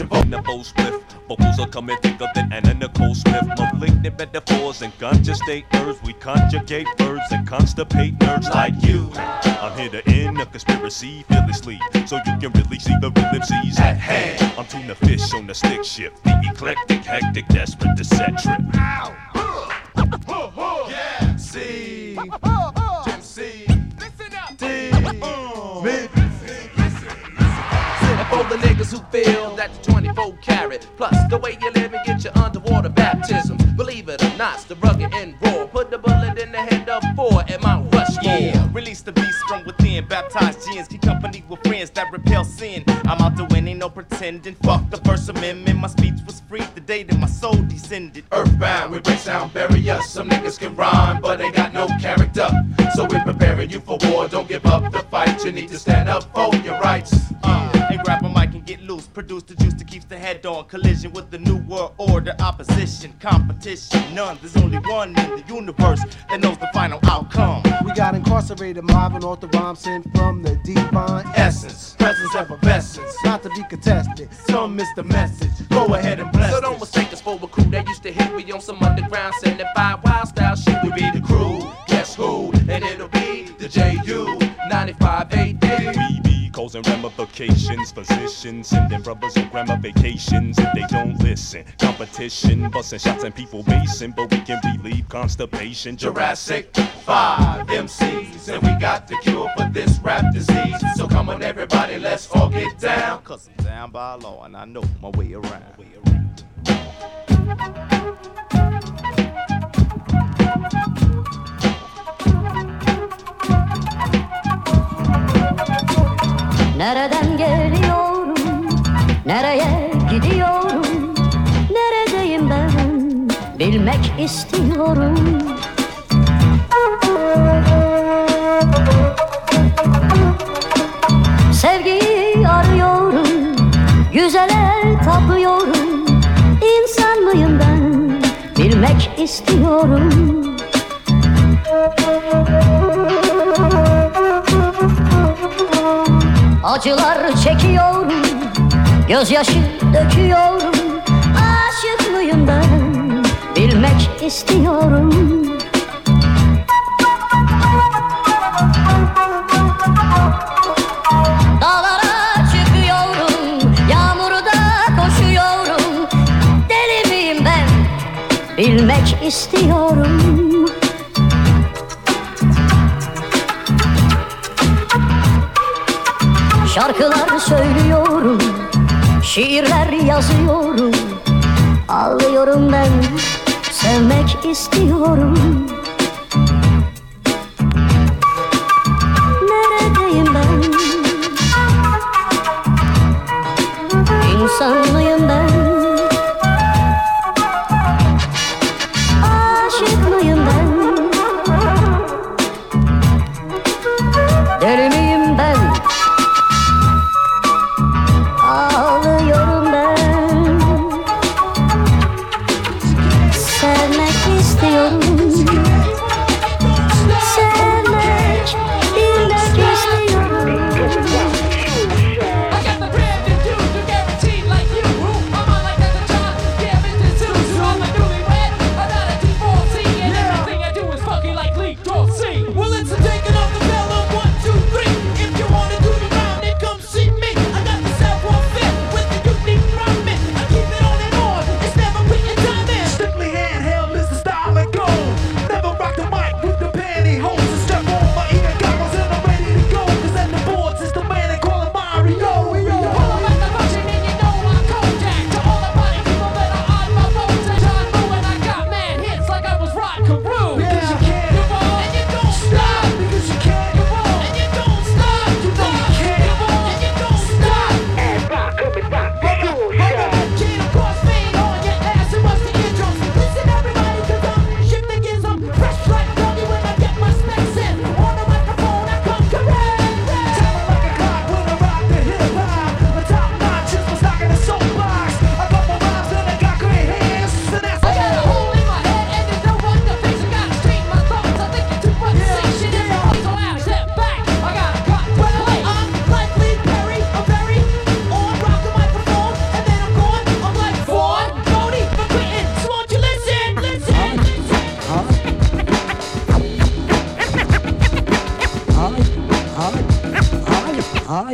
'em, kill 'em with your. The full spliff. Vocals are coming thicker than Anna Nicole Smith. Malignant metaphors and ganja state nerves. We conjugate verbs and constipate nerds like you. I'm here to end a conspiracy fearlessly. So you can really see the real MCs At hand. I'm tuna fish on the stick shift. The eclectic, hectic, desperate to set trip. Yeah, C. Jim C. Listen up. D. Me. For the niggas who feel that the 24 carat plus the way you live and get your underwater baptism. Believe it or not, it's the rugged and raw. Put the bullet in the head of four at Mount Rushmore. Yeah, release the beast from within. Baptized gins, keep company with friends that repel sin. I'm out to win, ain't no pretending. Fuck the First Amendment. My speech was free the day that my soul descended. Earthbound, we break sound barriers. Some niggas can rhyme, but they got no character. So we're preparing you for war. Don't give up the fight. You need to stand up for your rights. Uh, grab a mic and get loose. Produce the juice that keeps the head on. Collision with the new world order. Opposition, competition, none. There's only one in the universe that knows the final outcome. We got incarcerated Marvin off the rhyme sent from the divine Essence, presence, effervescence. Not to be contested. Some miss the message. Go ahead and bless So don't mistake us for a crew that used to hit me on some underground 75 wild style shit. We be the crew. Guess who? And it'll be the JU 95 AD. Causing ramifications. Physicians sending brothers on grandma vacations if they don't listen. Competition, busting shots and people basing, but we can relieve constipation. Jurassic 5 MCs. And we got the cure for this rap disease. So come on, everybody, let's all get down. Cause I'm down by law and I know my way around. Nereden istiyorum. Sevgiyi arıyorum, güzele tapıyorum. İnsan mıyım ben? Bilmek istiyorum. Acılar çekiyorum, gözyaşı döküyorum. Bilmek istiyorum. Dağlara çıkıyorum, yağmurda koşuyorum. Deli ben? Bilmek istiyorum. Şarkılar söylüyorum, şiirler yazıyorum. Ağlıyorum ben, sevmek istiyorum.